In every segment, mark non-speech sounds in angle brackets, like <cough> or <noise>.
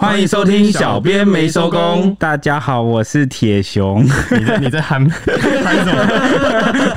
欢迎收听小编没收工。大家好，我是铁熊。你在你在喊 <laughs> 喊什么？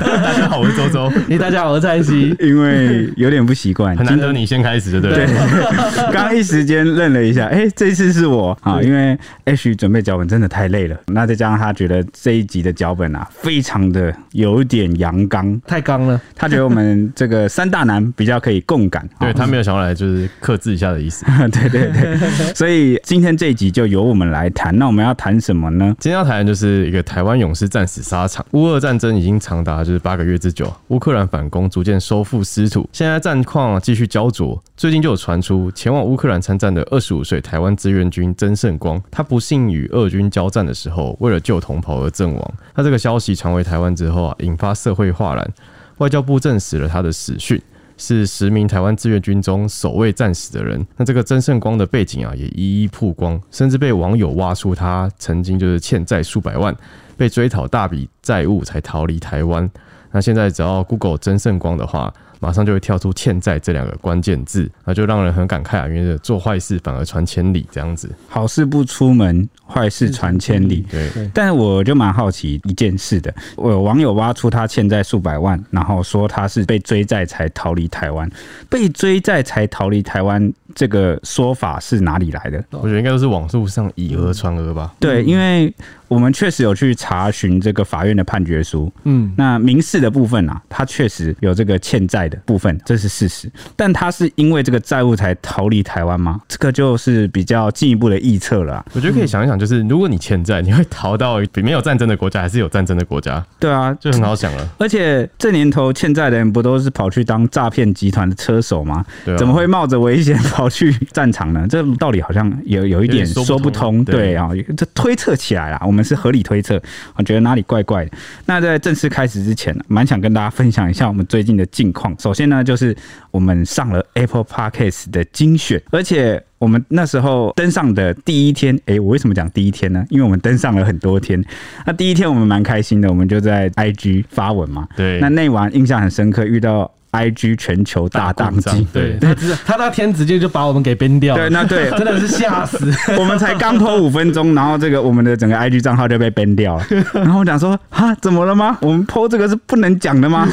<laughs> 大家好，我是周周。你大家好，我是蔡西。因为有点不习惯，很难得你先开始，对不对？<laughs> 刚一时间愣了一下，哎，这次是我啊，因为 H 准备脚本真的太累了。那再加上他觉得这一集的脚本啊，非常的有点阳刚，太刚了。他觉得我们这个三大男比较可以共感，对他没有想要来就是克制一下的意思。对对对，所以。今天这一集就由我们来谈，那我们要谈什么呢？今天要谈的就是一个台湾勇士战死沙场。乌俄战争已经长达就是八个月之久，乌克兰反攻逐渐收复失土，现在战况继续焦灼。最近就有传出前往乌克兰参战的二十五岁台湾志愿军曾圣光，他不幸与俄军交战的时候，为了救同袍而阵亡。那这个消息传回台湾之后啊，引发社会哗然，外交部证实了他的死讯。是十名台湾志愿军中首位战死的人。那这个曾圣光的背景啊，也一一曝光，甚至被网友挖出他曾经就是欠债数百万，被追讨大笔债务才逃离台湾。那现在只要 Google 曾圣光的话，马上就会跳出“欠债”这两个关键字，那就让人很感慨啊！因为做坏事反而传千里，这样子，好事不出门，坏事传千里。对，但是我就蛮好奇一件事的，我有网友挖出他欠债数百万，然后说他是被追债才逃离台湾，被追债才逃离台湾，这个说法是哪里来的？我觉得应该都是网络上以讹传讹吧。对，因为。我们确实有去查询这个法院的判决书，嗯，那民事的部分啊，他确实有这个欠债的部分，这是事实。但他是因为这个债务才逃离台湾吗？这个就是比较进一步的臆测了。我觉得可以想一想，就是如果你欠债，你会逃到比没有战争的国家，还是有战争的国家？对啊，就很好想了。而且这年头欠债的人不都是跑去当诈骗集团的车手吗？对啊，怎么会冒着危险跑去战场呢？这道理好像有有一点说不通。对啊，这推测起来了，我们。是合理推测，我觉得哪里怪怪的。那在正式开始之前，蛮想跟大家分享一下我们最近的近况。首先呢，就是我们上了 Apple Podcast 的精选，而且我们那时候登上的第一天，哎，我为什么讲第一天呢？因为我们登上了很多天。那第一天我们蛮开心的，我们就在 IG 发文嘛。对，那那晚印象很深刻，遇到。IG 全球大宕机，对，他他那天直接就把我们给 ban 掉了，对，那对，<laughs> 真的是吓死。<laughs> 我们才刚 po 五分钟，然后这个我们的整个 IG 账号就被 ban 掉了。<laughs> 然后我讲说，哈，怎么了吗？我们 po 这个是不能讲的吗？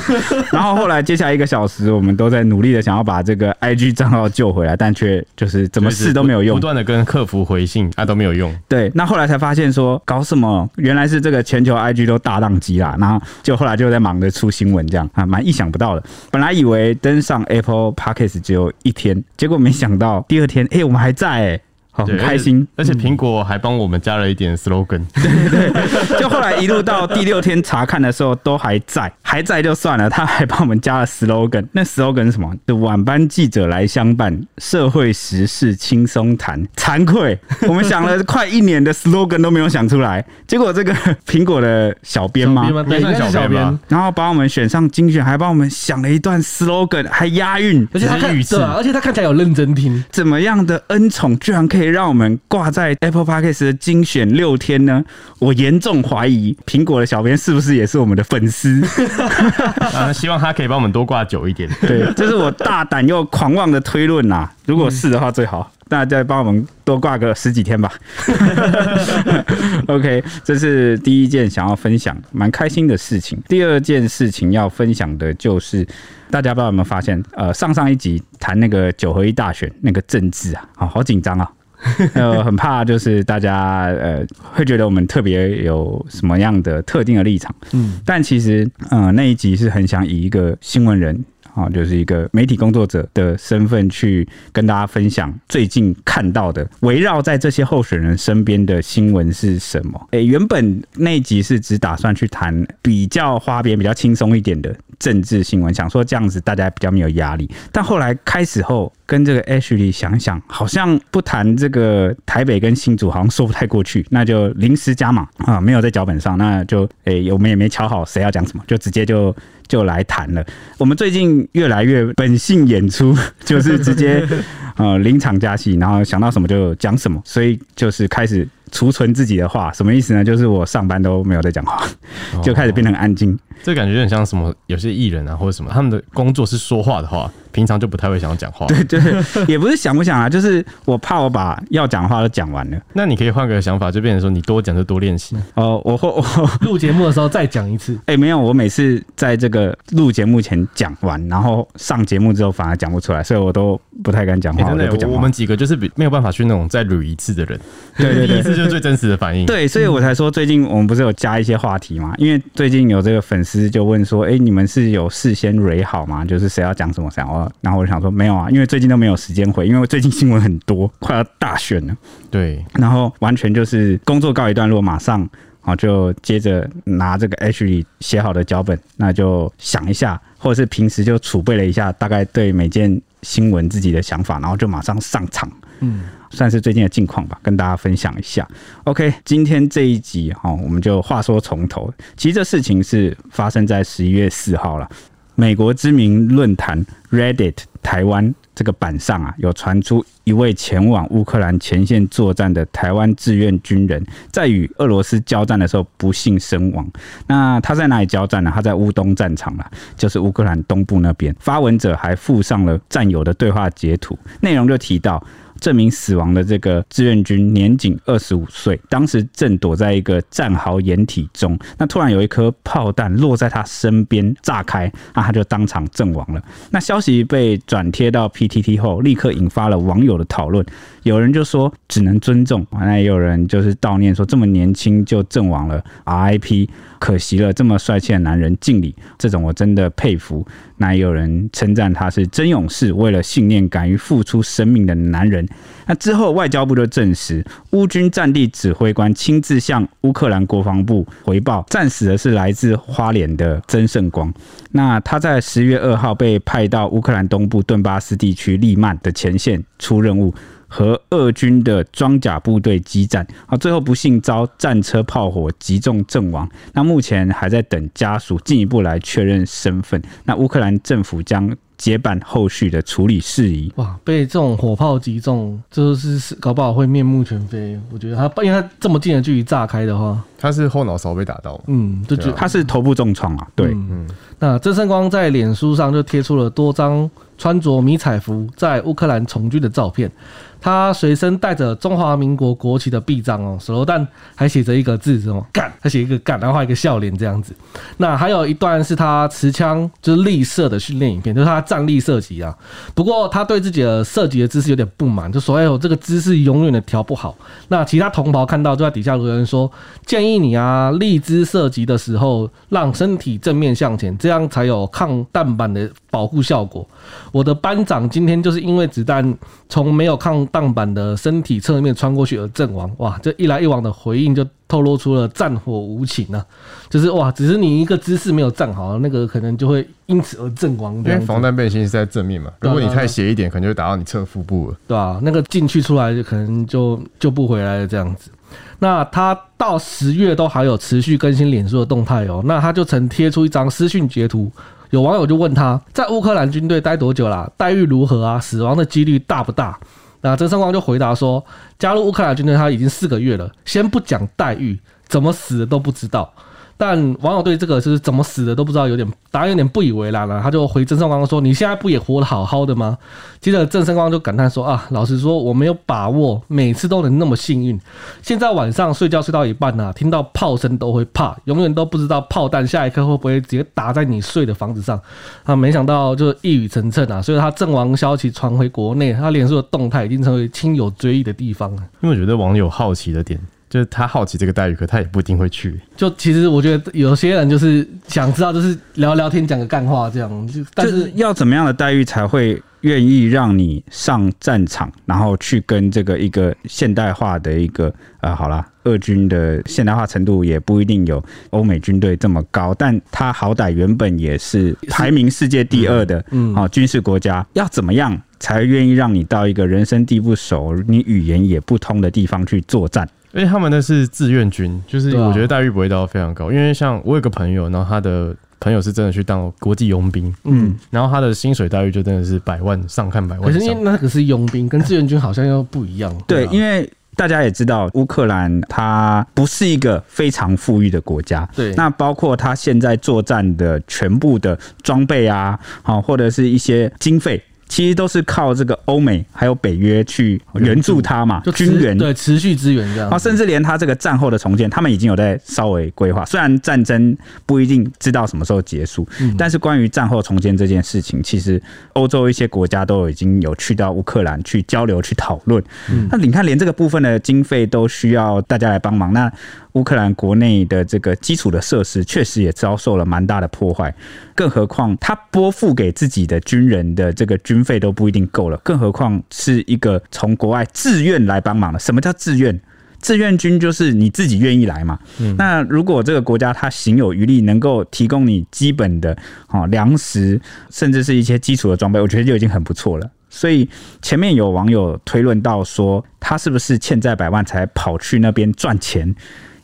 然后后来接下来一个小时，我们都在努力的想要把这个 IG 账号救回来，但却就是怎么试都没有用，不断的跟客服回信啊都没有用。对，那后来才发现说搞什么，原来是这个全球 IG 都大宕机啦。然后就后来就在忙着出新闻，这样啊，蛮意想不到的。本来以为登上 Apple Podcast 只有一天，结果没想到第二天，哎、我们还在、欸。好，很开心，而且苹果还帮我们加了一点 slogan。对 <laughs> 对对，<laughs> 就后来一路到第六天查看的时候都还在，<laughs> 还在就算了，他还帮我们加了 slogan。那 slogan 是什么？就晚班记者来相伴，社会时事轻松谈。惭愧，我们想了快一年的 slogan 都没有想出来，结果这个苹果的小编吗？对，小编，然后把我们选上精选，还帮我们想了一段 slogan，还押韵，而且他看，对，而且他看起来有认真听。怎么样的恩宠，居然可以。可以让我们挂在 Apple Podcast 的精选六天呢？我严重怀疑苹果的小编是不是也是我们的粉丝？<laughs> 啊，希望他可以帮我们多挂久一点。对，这是我大胆又狂妄的推论呐。如果是的话，最好大家再帮我们多挂个十几天吧。<laughs> OK，这是第一件想要分享蛮开心的事情。第二件事情要分享的就是。大家不知道有没有发现，呃，上上一集谈那个九合一大选那个政治啊，好好紧张啊，<laughs> 呃，很怕就是大家呃会觉得我们特别有什么样的特定的立场，嗯，但其实，呃，那一集是很想以一个新闻人。啊，就是一个媒体工作者的身份去跟大家分享最近看到的围绕在这些候选人身边的新闻是什么？诶，原本那集是只打算去谈比较花边、比较轻松一点的政治新闻，想说这样子大家比较没有压力。但后来开始后，跟这个 Ashley 想想，好像不谈这个台北跟新竹，好像说不太过去，那就临时加码啊，没有在脚本上，那就诶，我们也没瞧好谁要讲什么，就直接就。就来谈了。我们最近越来越本性演出，<laughs> 就是直接呃临场加戏，然后想到什么就讲什么，所以就是开始储存自己的话，什么意思呢？就是我上班都没有在讲话，就开始变得很安静。这感觉有点像什么？有些艺人啊，或者什么，他们的工作是说话的话，平常就不太会想要讲话。对 <laughs> 对，也不是想不想啊，就是我怕我把要讲的话都讲完了。那你可以换个想法，就变成说你多讲就多练习。哦，我会我录节目的时候再讲一次。<laughs> 哎、欸，没有，我每次在这个录节目前讲完，然后上节目之后反而讲不出来，所以我都不太敢讲话。欸、真的，我，我们几个就是比没有办法去那种再捋一次的人。对对对，一次就是最真实的反应。对，所以我才说最近我们不是有加一些话题嘛？因为最近有这个粉丝就问说。哎、欸，你们是有事先蕊好吗？就是谁要讲什么想哦。然后我就想说没有啊，因为最近都没有时间回，因为最近新闻很多，<laughs> 快要大选了。对，然后完全就是工作告一段落，马上好就接着拿这个 H 里写好的脚本，那就想一下，或者是平时就储备了一下，大概对每件新闻自己的想法，然后就马上上场。嗯。算是最近的近况吧，跟大家分享一下。OK，今天这一集哈，我们就话说从头。其实这事情是发生在十一月四号了。美国知名论坛 Reddit 台湾这个板上啊，有传出一位前往乌克兰前线作战的台湾志愿军人，在与俄罗斯交战的时候不幸身亡。那他在哪里交战呢？他在乌东战场啦，就是乌克兰东部那边。发文者还附上了战友的对话截图，内容就提到。这名死亡的这个志愿军年仅二十五岁，当时正躲在一个战壕掩体中，那突然有一颗炮弹落在他身边炸开，那他就当场阵亡了。那消息被转贴到 PTT 后，立刻引发了网友的讨论。有人就说只能尊重，那也有人就是悼念说这么年轻就阵亡了，RIP，可惜了这么帅气的男人，敬礼。这种我真的佩服。那也有人称赞他是真勇士，为了信念敢于付出生命的男人。那之后外交部就证实，乌军战地指挥官亲自向乌克兰国防部回报，战死的是来自花莲的曾圣光。那他在十月二号被派到乌克兰东部顿巴斯地区利曼的前线出任务。和俄军的装甲部队激战，啊，最后不幸遭战车炮火击中阵亡。那目前还在等家属进一步来确认身份。那乌克兰政府将接办后续的处理事宜。哇，被这种火炮击中，就是搞不好会面目全非。我觉得他，因为他这么近的距离炸开的话，他是后脑勺被打到。嗯，就觉得他是头部重创啊。对，嗯。那曾胜光在脸书上就贴出了多张穿着迷彩服在乌克兰从军的照片。他随身带着中华民国国旗的臂章哦，手榴弹还写着一个字什么干，他写一个干，然后画一个笑脸这样子。那还有一段是他持枪就是立射的训练影片，就是他站立射击啊。不过他对自己的射击的姿势有点不满，就说：“哎呦，这个姿势永远的调不好。”那其他同袍看到就在底下留言说：“建议你啊，立姿射击的时候让身体正面向前，这样才有抗弹板的保护效果。”我的班长今天就是因为子弹从没有抗弹板的身体侧面穿过去而阵亡。哇，这一来一往的回应就透露出了战火无情啊！就是哇，只是你一个姿势没有站好，那个可能就会因此而阵亡。因为防弹背心是在正面嘛，如果你太斜一点，可能就会打到你侧腹部了。对啊，那个进去出来就可能就就不回来了这样子。那他到十月都还有持续更新脸书的动态哦，那他就曾贴出一张私讯截图。有网友就问他在乌克兰军队待多久了？待遇如何啊？死亡的几率大不大？那曾胜光就回答说，加入乌克兰军队他已经四个月了，先不讲待遇，怎么死的都不知道。但网友对这个是怎么死的都不知道，有点答案有点不以为然了。他就回郑胜光说：“你现在不也活得好好的吗？”接着郑胜光就感叹说：“啊，老实说，我没有把握每次都能那么幸运。现在晚上睡觉睡到一半啊，听到炮声都会怕，永远都不知道炮弹下一刻会不会直接打在你睡的房子上。啊，没想到就一语成谶啊！所以他阵亡消息传回国内，他脸书的动态已经成为亲友追忆的地方了。因为我觉得网友好奇的点。就是他好奇这个待遇，可他也不一定会去。就其实我觉得有些人就是想知道，就是聊聊天，讲个干话这样。就但是要怎么样的待遇才会愿意让你上战场，然后去跟这个一个现代化的一个呃，好啦，俄军的现代化程度也不一定有欧美军队这么高，但他好歹原本也是排名世界第二的，嗯，哦军事国家，要怎么样才愿意让你到一个人生地不熟、你语言也不通的地方去作战？因为他们那是志愿军，就是我觉得待遇不会到非常高。因为像我有个朋友，然后他的朋友是真的去当国际佣兵，嗯，然后他的薪水待遇就真的是百万上看百万。可是因为那个是佣兵，跟志愿军好像又不一样。对，因为大家也知道，乌克兰它不是一个非常富裕的国家。对，那包括它现在作战的全部的装备啊，好，或者是一些经费。其实都是靠这个欧美还有北约去援助他嘛，就军援，对，持续支援这样。啊，甚至连他这个战后的重建，他们已经有在稍微规划。虽然战争不一定知道什么时候结束，但是关于战后重建这件事情，其实欧洲一些国家都已经有去到乌克兰去交流去讨论。那你看，连这个部分的经费都需要大家来帮忙，那。乌克兰国内的这个基础的设施确实也遭受了蛮大的破坏，更何况他拨付给自己的军人的这个军费都不一定够了，更何况是一个从国外自愿来帮忙的。什么叫自愿？志愿军就是你自己愿意来嘛。那如果这个国家它行有余力，能够提供你基本的啊粮食，甚至是一些基础的装备，我觉得就已经很不错了。所以前面有网友推论到说，他是不是欠债百万才跑去那边赚钱？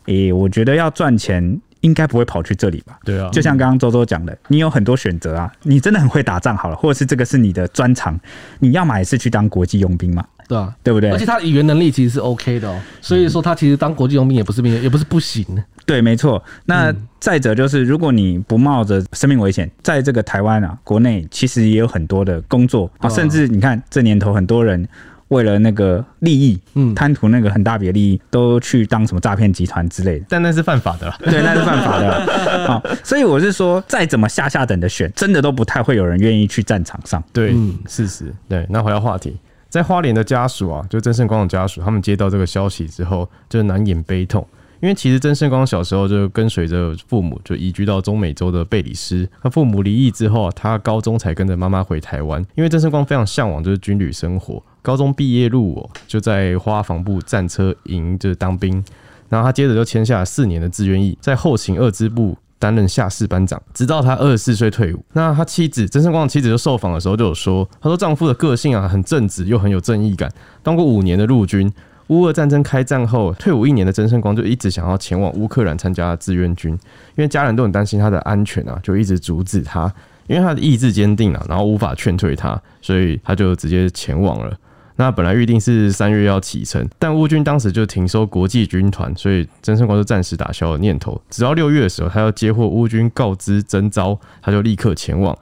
诶、欸，我觉得要赚钱，应该不会跑去这里吧？对啊，就像刚刚周周讲的，你有很多选择啊。你真的很会打仗，好了，或者是这个是你的专长，你要么也是去当国际佣兵嘛？对啊，对不对？而且他语言能力其实是 OK 的哦，所以说他其实当国际佣兵也不是兵，也不是不行。对，没错。那再者就是，如果你不冒着生命危险，在这个台湾啊，国内其实也有很多的工作啊，甚至你看这年头很多人。为了那个利益，嗯，贪图那个很大笔的利益，都去当什么诈骗集团之类的，但那是犯法的啦，<laughs> 对，那是犯法的。<laughs> 好，所以我是说，再怎么下下等的选，真的都不太会有人愿意去战场上。对，事实。对，那回到话题，在花莲的家属啊，就曾盛光的家属，他们接到这个消息之后，就难掩悲痛。因为其实曾圣光小时候就跟随着父母就移居到中美洲的贝里斯。他父母离异之后，他高中才跟着妈妈回台湾。因为曾圣光非常向往就是军旅生活，高中毕业入伍就在花防部战车营就是当兵，然后他接着就签下了四年的志愿役，在后勤二支部担任下士班长，直到他二十四岁退伍。那他妻子曾圣光的妻子就受访的时候就有说，他说丈夫的个性啊很正直又很有正义感，当过五年的陆军。乌俄战争开战后，退伍一年的曾圣光就一直想要前往乌克兰参加志愿军，因为家人都很担心他的安全啊，就一直阻止他。因为他的意志坚定啊，然后无法劝退他，所以他就直接前往了。那本来预定是三月要启程，但乌军当时就停收国际军团，所以曾圣光就暂时打消了念头。直到六月的时候，他要接获乌军告知征召，他就立刻前往。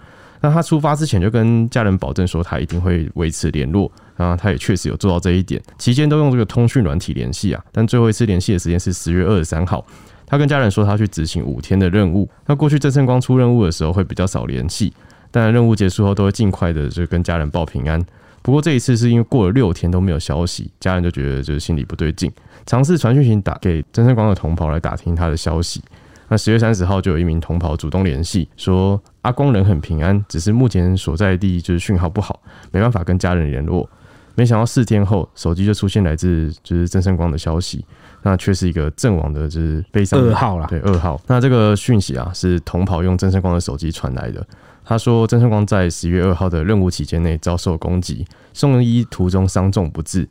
那他出发之前就跟家人保证说，他一定会维持联络。然后他也确实有做到这一点，期间都用这个通讯软体联系啊。但最后一次联系的时间是十月二十三号，他跟家人说他去执行五天的任务。那过去曾圣光出任务的时候会比较少联系，但任务结束后都会尽快的就跟家人报平安。不过这一次是因为过了六天都没有消息，家人就觉得就是心里不对劲，尝试传讯息打给曾圣光的同袍来打听他的消息。那十月三十号就有一名同袍主动联系说，阿光人很平安，只是目前所在地就是讯号不好，没办法跟家人联络。没想到四天后，手机就出现来自就是曾胜光的消息，那却是一个阵亡的，就是悲伤二号啦。对，二号。那这个讯息啊，是同跑用曾胜光的手机传来的。他说，曾胜光在十月二号的任务期间内遭受攻击，送医途中伤重不治。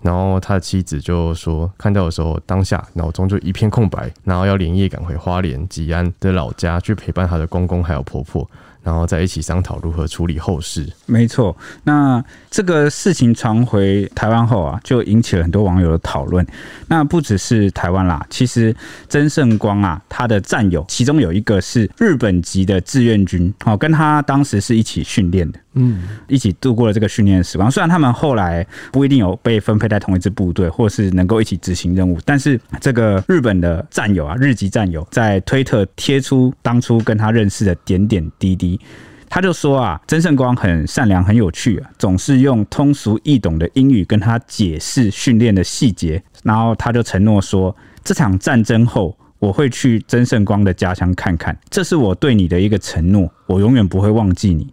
然后他的妻子就说，看到的时候当下脑中就一片空白，然后要连夜赶回花莲吉安的老家去陪伴他的公公还有婆婆。然后再一起商讨如何处理后事。没错，那这个事情传回台湾后啊，就引起了很多网友的讨论。那不只是台湾啦，其实曾圣光啊，他的战友其中有一个是日本籍的志愿军，哦，跟他当时是一起训练的，嗯，一起度过了这个训练的时光。虽然他们后来不一定有被分配在同一支部队，或是能够一起执行任务，但是这个日本的战友啊，日籍战友在推特贴出当初跟他认识的点点滴滴。他就说啊，曾圣光很善良，很有趣啊，总是用通俗易懂的英语跟他解释训练的细节。然后他就承诺说，这场战争后我会去曾圣光的家乡看看，这是我对你的一个承诺，我永远不会忘记你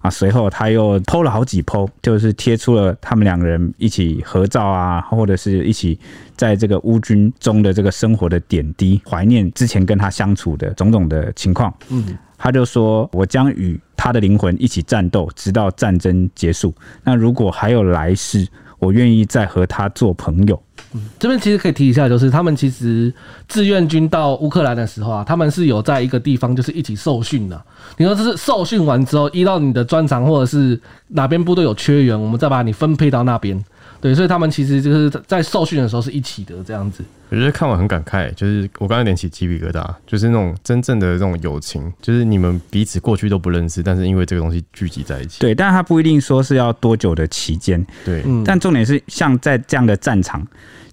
啊。随后他又 PO 了好几 PO，就是贴出了他们两个人一起合照啊，或者是一起在这个乌军中的这个生活的点滴，怀念之前跟他相处的种种的情况。嗯。他就说：“我将与他的灵魂一起战斗，直到战争结束。那如果还有来世，我愿意再和他做朋友。”嗯，这边其实可以提一下，就是他们其实志愿军到乌克兰的时候啊，他们是有在一个地方就是一起受训的。你说这是受训完之后，依照你的专长或者是哪边部队有缺员，我们再把你分配到那边。对，所以他们其实就是在受训的时候是一起的这样子。我觉得看完很感慨，就是我刚才连起鸡皮疙瘩，就是那种真正的这种友情，就是你们彼此过去都不认识，但是因为这个东西聚集在一起。对，但是他不一定说是要多久的期间。对，嗯，但重点是像在这样的战场，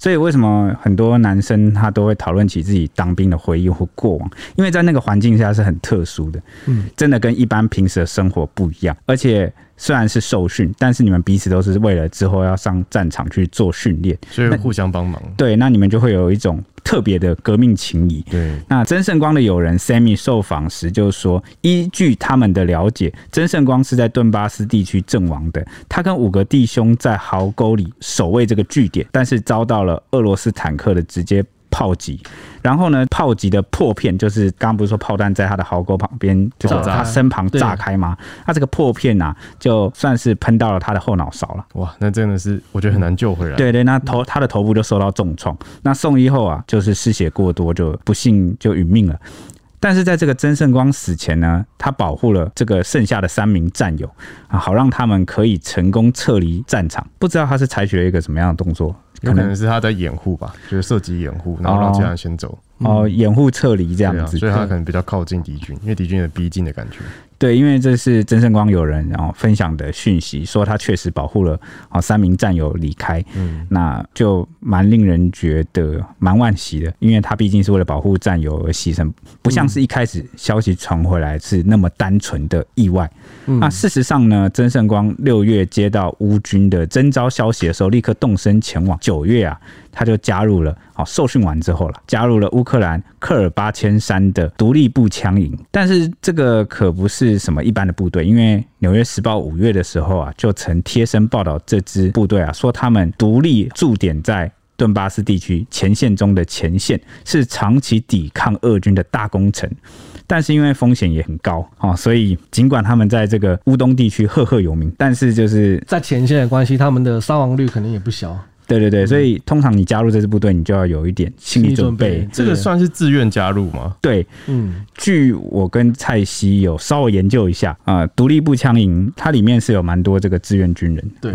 所以为什么很多男生他都会讨论起自己当兵的回忆或过往？因为在那个环境下是很特殊的，嗯，真的跟一般平时的生活不一样，而且。虽然是受训，但是你们彼此都是为了之后要上战场去做训练，所以互相帮忙。对，那你们就会有一种特别的革命情谊。对，那曾圣光的友人 Sammy 受访时就说，依据他们的了解，曾圣光是在顿巴斯地区阵亡的。他跟五个弟兄在壕沟里守卫这个据点，但是遭到了俄罗斯坦克的直接炮击，然后呢，炮击的破片就是刚刚不是说炮弹在他的壕沟旁边，就是他身旁炸开吗？他这个破片啊，就算是喷到了他的后脑勺了。哇，那真的是我觉得很难救回来。对对，那头他的头部就受到重创，那送医后啊，就是失血过多，就不幸就殒命了。但是在这个曾圣光死前呢，他保护了这个剩下的三名战友啊，好让他们可以成功撤离战场。不知道他是采取了一个什么样的动作？可能是他在掩护吧，就是射击掩护，然后让其他人先走。哦，掩护撤离这样子，啊，所以他可能比较靠近敌军，因为敌军有逼近的感觉。对，因为这是曾圣光友人然后分享的讯息，说他确实保护了啊三名战友离开，嗯，那就蛮令人觉得蛮惋惜的，因为他毕竟是为了保护战友而牺牲，不像是一开始消息传回来是那么单纯的意外。那事实上呢，曾圣光六月接到乌军的征召消息的时候，立刻动身前往。九月啊。他就加入了，好受训完之后了，加入了乌克兰科尔巴千山的独立步枪营。但是这个可不是什么一般的部队，因为《纽约时报》五月的时候啊，就曾贴身报道这支部队啊，说他们独立驻点在顿巴斯地区前线中的前线，是长期抵抗俄军的大功臣。但是因为风险也很高啊，所以尽管他们在这个乌东地区赫赫有名，但是就是在前线的关系，他们的伤亡率肯定也不小。对对对，所以通常你加入这支部队，你就要有一点心理准备。这个算是自愿加入吗？对，嗯，据我跟蔡西有稍微研究一下啊，独立步枪营它里面是有蛮多这个志愿军人。对，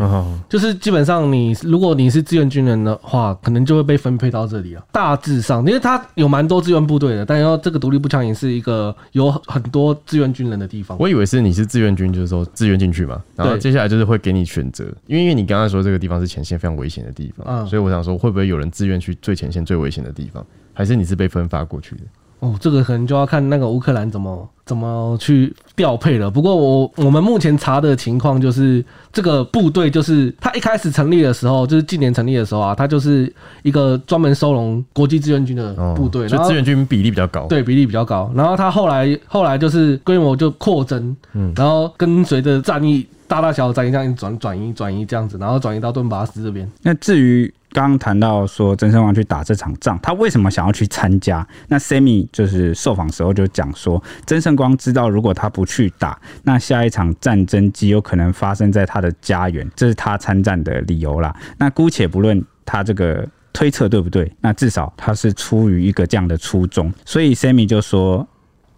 就是基本上你如果你是志愿军人的话，可能就会被分配到这里啊。大致上，因为它有蛮多志愿部队的，但要这个独立步枪营是一个有很多志愿军人的地方。我以为是你是志愿军，就是说志愿进去嘛，然后接下来就是会给你选择，因为因为你刚刚说这个地方是前线非常危险的地方，嗯，所以我想说，会不会有人自愿去最前线、最危险的地方，还是你是被分发过去的？哦，这个可能就要看那个乌克兰怎么怎么去调配了。不过我我们目前查的情况就是，这个部队就是他一开始成立的时候，就是近年成立的时候啊，他就是一个专门收容国际志愿军的部队，所以志愿军比例比较高，对，比例比较高。然后他后来后来就是规模就扩增，嗯，然后跟随着战役大大小小战役这样转转移转移这样子，然后转移到顿巴斯这边。那至于。刚刚谈到说曾圣光去打这场仗，他为什么想要去参加？那 Sammy 就是受访时候就讲说，曾圣光知道如果他不去打，那下一场战争极有可能发生在他的家园，这是他参战的理由啦。那姑且不论他这个推测对不对，那至少他是出于一个这样的初衷，所以 Sammy 就说。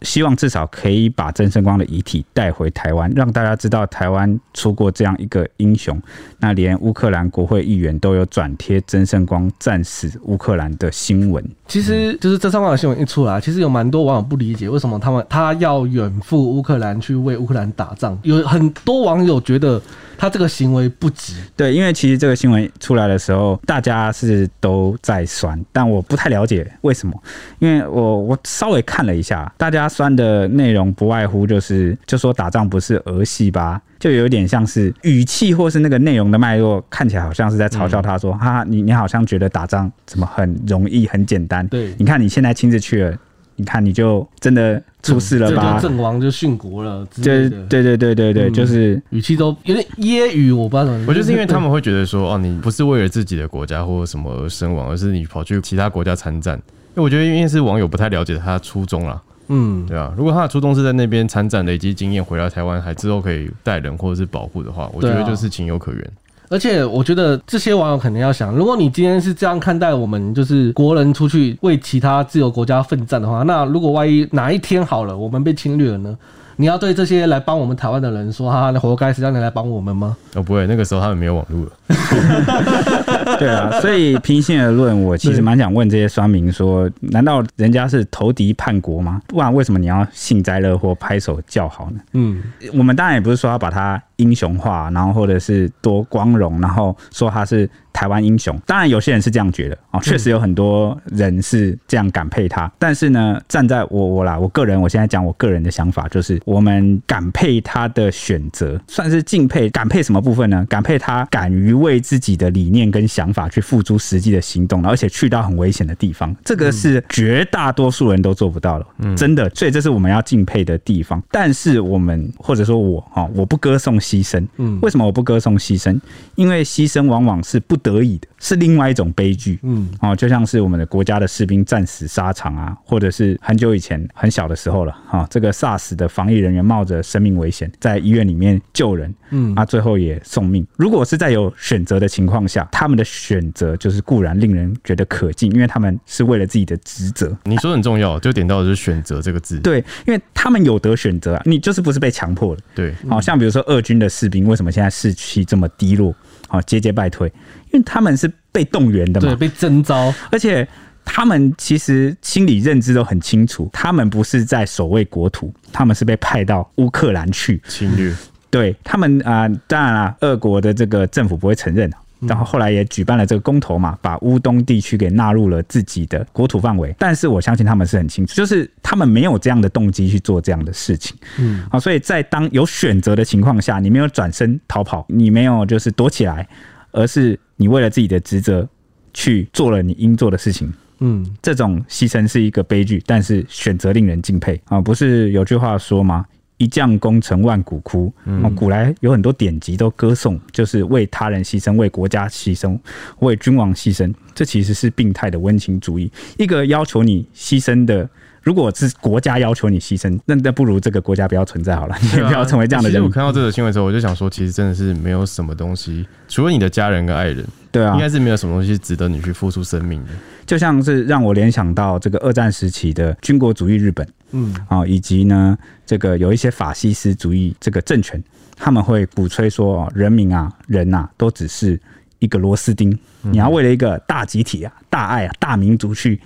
希望至少可以把曾圣光的遗体带回台湾，让大家知道台湾出过这样一个英雄。那连乌克兰国会议员都有转贴曾圣光战死乌克兰的新闻。其实，就是曾圣光的新闻一出来，其实有蛮多网友不理解为什么他们他要远赴乌克兰去为乌克兰打仗。有很多网友觉得他这个行为不值。对，因为其实这个新闻出来的时候，大家是都在酸，但我不太了解为什么。因为我我稍微看了一下，大家。酸的内容不外乎就是，就说打仗不是儿戏吧，就有点像是语气或是那个内容的脉络，看起来好像是在嘲笑他说，哈哈，你你好像觉得打仗怎么很容易很简单？对，你看你现在亲自去了，你看你就真的出事了吧？阵亡就殉国了，对对对对对对，就是语气都有点揶揄，我不知道怎么。我就是因为他们会觉得说，哦，你不是为了自己的国家或者什么而身亡，而是你跑去其他国家参战。因为我觉得因为是网友不太了解他的初衷啦。嗯，对啊，如果他的初衷是在那边参展累积经验，回来台湾还之后可以带人或者是保护的话，我觉得就是情有可原。而且我觉得这些网友肯定要想，如果你今天是这样看待我们，就是国人出去为其他自由国家奋战的话，那如果万一哪一天好了，我们被侵略了呢？你要对这些来帮我们台湾的人说，哈哈，你活该，谁让你来帮我们吗？哦，不会，那个时候他们没有网络了。<laughs> 对啊，所以平心而论，我其实蛮想问这些酸民说：难道人家是投敌叛国吗？不然为什么你要幸灾乐祸、拍手叫好呢？嗯，我们当然也不是说要把他英雄化，然后或者是多光荣，然后说他是。台湾英雄，当然有些人是这样觉得啊，确实有很多人是这样感佩他。但是呢，站在我我啦，我个人，我现在讲我个人的想法，就是我们感佩他的选择，算是敬佩。感佩什么部分呢？感佩他敢于为自己的理念跟想法去付诸实际的行动，而且去到很危险的地方，这个是绝大多数人都做不到了，真的。所以这是我们要敬佩的地方。但是我们或者说我哈，我不歌颂牺牲。嗯，为什么我不歌颂牺牲？因为牺牲往往是不。得已的是另外一种悲剧，嗯，哦，就像是我们的国家的士兵战死沙场啊，或者是很久以前很小的时候了，哈，这个 SARS 的防疫人员冒着生命危险在医院里面救人，嗯，啊，最后也送命。如果是在有选择的情况下，他们的选择就是固然令人觉得可敬，因为他们是为了自己的职责。你说很重要，就点到的是选择这个字，对，因为他们有得选择啊，你就是不是被强迫的，对，好像比如说俄军的士兵为什么现在士气这么低落，好，节节败退。因为他们是被动员的嘛，对，被征召，而且他们其实心理认知都很清楚，他们不是在守卫国土，他们是被派到乌克兰去侵略。对他们啊、呃，当然了，俄国的这个政府不会承认，然后后来也举办了这个公投嘛，把乌东地区给纳入了自己的国土范围。但是我相信他们是很清楚，就是他们没有这样的动机去做这样的事情。嗯，啊，所以在当有选择的情况下，你没有转身逃跑，你没有就是躲起来。而是你为了自己的职责去做了你应做的事情，嗯，这种牺牲是一个悲剧，但是选择令人敬佩啊！不是有句话说吗？一将功成万骨枯。嗯，古来有很多典籍都歌颂，就是为他人牺牲、为国家牺牲、为君王牺牲，这其实是病态的温情主义。一个要求你牺牲的。如果是国家要求你牺牲，那那不如这个国家不要存在好了，你也不要成为这样的人。我看到这个新闻之后，我就想说，其实真的是没有什么东西，除了你的家人跟爱人，对啊，应该是没有什么东西值得你去付出生命的。就像是让我联想到这个二战时期的军国主义日本，嗯，啊，以及呢，这个有一些法西斯主义这个政权，他们会鼓吹说，人民啊，人呐，都只是一个螺丝钉，你要为了一个大集体啊、大爱啊、大民族去。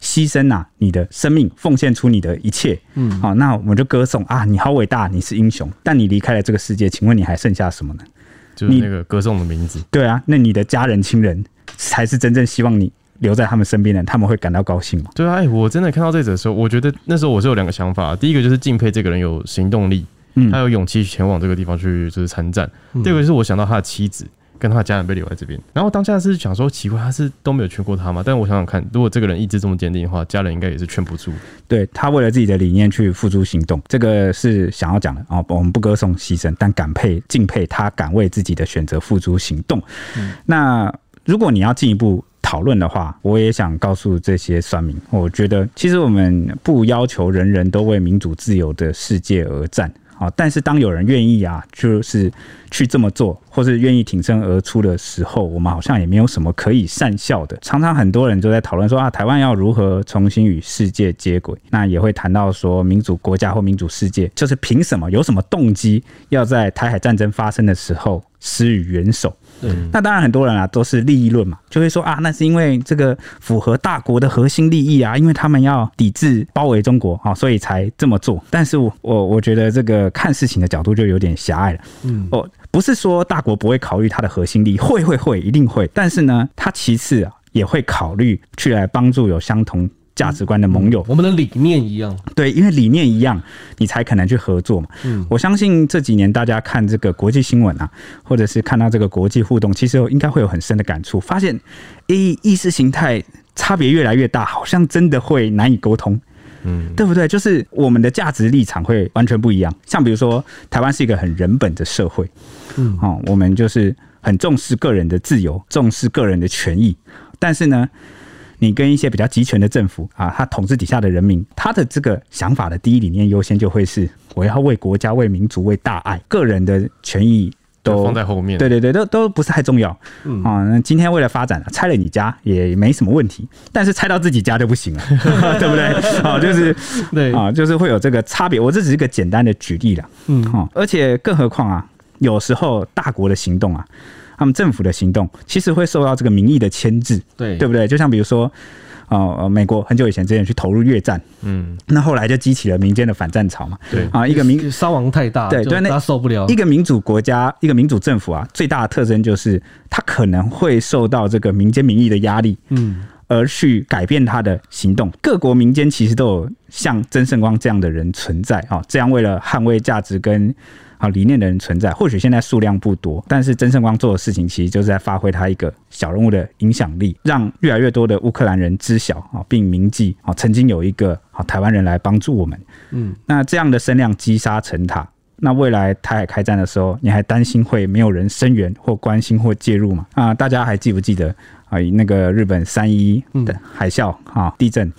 牺牲呐，你的生命，奉献出你的一切，嗯，好，那我们就歌颂啊，你好伟大，你是英雄。但你离开了这个世界，请问你还剩下什么呢？就是那个歌颂的名字。对啊，那你的家人亲人才是真正希望你留在他们身边的，他们会感到高兴吗？对啊，哎，我真的看到这则的时候，我觉得那时候我是有两个想法，第一个就是敬佩这个人有行动力，嗯，他有勇气前往这个地方去就是参战。第二个就是我想到他的妻子。跟他的家人被留在这边，然后当下是想说奇怪，他是都没有劝过他吗？但我想想看，如果这个人意志这么坚定的话，家人应该也是劝不住。对，他为了自己的理念去付诸行动，这个是想要讲的啊。我们不歌颂牺牲，但感佩敬佩他敢为自己的选择付诸行动。嗯，那如果你要进一步讨论的话，我也想告诉这些酸民，我觉得其实我们不要求人人都为民主自由的世界而战。啊！但是当有人愿意啊，就是去这么做，或是愿意挺身而出的时候，我们好像也没有什么可以善笑的。常常很多人就在讨论说啊，台湾要如何重新与世界接轨？那也会谈到说，民主国家或民主世界，就是凭什么？有什么动机要在台海战争发生的时候施予援手？嗯，那当然，很多人啊都是利益论嘛，就会说啊，那是因为这个符合大国的核心利益啊，因为他们要抵制包围中国啊，所以才这么做。但是我我我觉得这个看事情的角度就有点狭隘了。嗯，哦，不是说大国不会考虑它的核心利益，会会会，一定会。但是呢，它其次啊也会考虑去来帮助有相同。价值观的盟友，我们的理念一样，对，因为理念一样，你才可能去合作嘛。嗯，我相信这几年大家看这个国际新闻啊，或者是看到这个国际互动，其实应该会有很深的感触，发现，诶，意识形态差别越来越大，好像真的会难以沟通，嗯，对不对？就是我们的价值立场会完全不一样。像比如说，台湾是一个很人本的社会，嗯，哦，我们就是很重视个人的自由，重视个人的权益，但是呢，你跟一些比较集权的政府啊，他统治底下的人民，他的这个想法的第一理念优先就会是我要为国家、为民族、为大爱，个人的权益都放在后面。对对对，都都不是太重要。嗯啊，那今天为了发展，拆了你家也没什么问题，但是拆到自己家就不行了，<laughs> 对不对？啊，就是对啊，就是会有这个差别。我这只是一个简单的举例了。嗯哦，而且更何况啊，有时候大国的行动啊，他们政府的行动其实会受到这个民意的牵制，对对不对？就像比如说，哦、呃，美国很久以前之前去投入越战，嗯，那后来就激起了民间的反战潮嘛。对啊，一个民伤亡太大，就对对那他受不了一。个民主国家，一个民主政府啊，最大的特征就是它可能会受到这个民间民意的压力，嗯，而去改变他的行动。各国民间其实都有像曾圣光这样的人存在啊，这样为了捍卫价值跟啊理念的人存在。或许现在数量不多，但是曾圣光做的事情其实就是在发挥他一个小人物的影响力，让越来越多的乌克兰人知晓啊，并铭记啊，曾经有一个好台湾人来帮助我们。嗯，那这样的声量积沙成塔。那未来台海开战的时候，你还担心会没有人声援或关心或介入吗？啊，大家还记不记得啊？那个日本三一的海啸啊，地震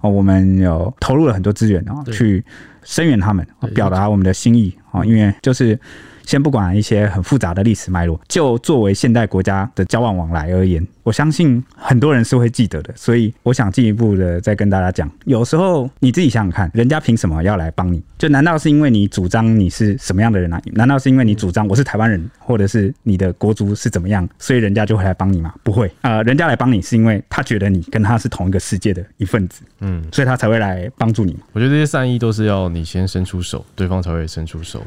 哦，我们有投入了很多资源啊，对去声援他们，表达我们的心意啊。因为就是先不管一些很复杂的历史脉络，就作为现代国家的交往往来而言，我相信很多人是会记得的。所以我想进一步的再跟大家讲，有时候你自己想想看，人家凭什么要来帮你？就难道是因为你主张你是什么样的人啊？难道是因为你主张我是台湾人，或者是你的国族是怎么样，所以人家就会来帮你吗？不会啊、呃，人家来帮你是因为他觉得你跟他是同一个世界的一份子，嗯，所以他才会来帮助你。我觉得这些善意都是要你先伸出手，对方才会伸出手。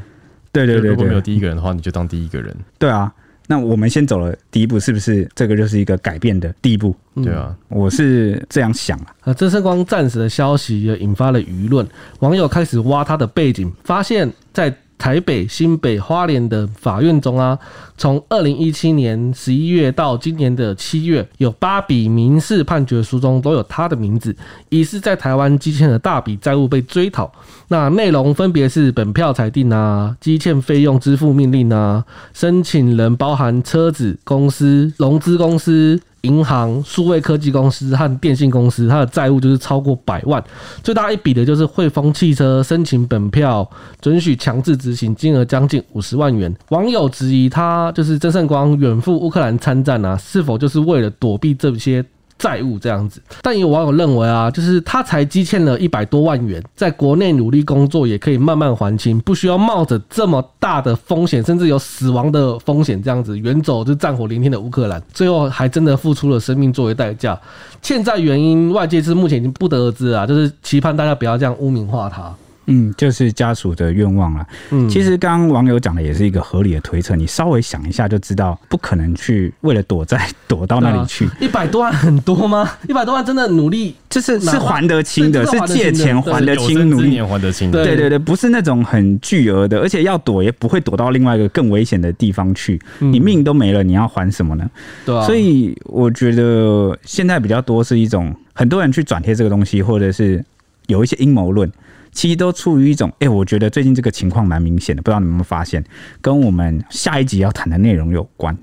对对对对，如果没有第一个人的话，你就当第一个人。对啊，那我们先走了第一步，是不是这个就是一个改变的第一步？嗯对啊，我是这样想啊。呃，郑胜光战死的消息也引发了舆论，网友开始挖他的背景，发现，在台北、新北、花莲的法院中啊，从二零一七年十一月到今年的七月，有八笔民事判决书中都有他的名字，疑似在台湾积欠了大笔债务被追讨。那内容分别是本票裁定啊、积欠费用支付命令啊、申请人包含车子公司、融资公司。银行、数位科技公司和电信公司，它的债务就是超过百万。最大一笔的就是汇丰汽车申请本票准许强制执行，金额将近五十万元。网友质疑他就是曾圣光远赴乌克兰参战啊，是否就是为了躲避这些？债务这样子，但有网友认为啊，就是他才积欠了一百多万元，在国内努力工作也可以慢慢还清，不需要冒着这么大的风险，甚至有死亡的风险，这样子远走就战火连天的乌克兰，最后还真的付出了生命作为代价。欠债原因外界是目前已经不得而知啊，就是期盼大家不要这样污名化他。嗯，就是家属的愿望了。嗯，其实刚刚网友讲的也是一个合理的推测，你稍微想一下就知道，不可能去为了躲债躲到那里去。一百多万很多吗？一百多万真的努力，就是是还得清的，是借钱还得清，努力年还得清。对对对，不是那种很巨额的，而且要躲也不会躲到另外一个更危险的地方去。你命都没了，你要还什么呢？对啊。所以我觉得现在比较多是一种很多人去转贴这个东西，或者是有一些阴谋论。其实都处于一种，哎、欸，我觉得最近这个情况蛮明显的，不知道你们有没有发现，跟我们下一集要谈的内容有关。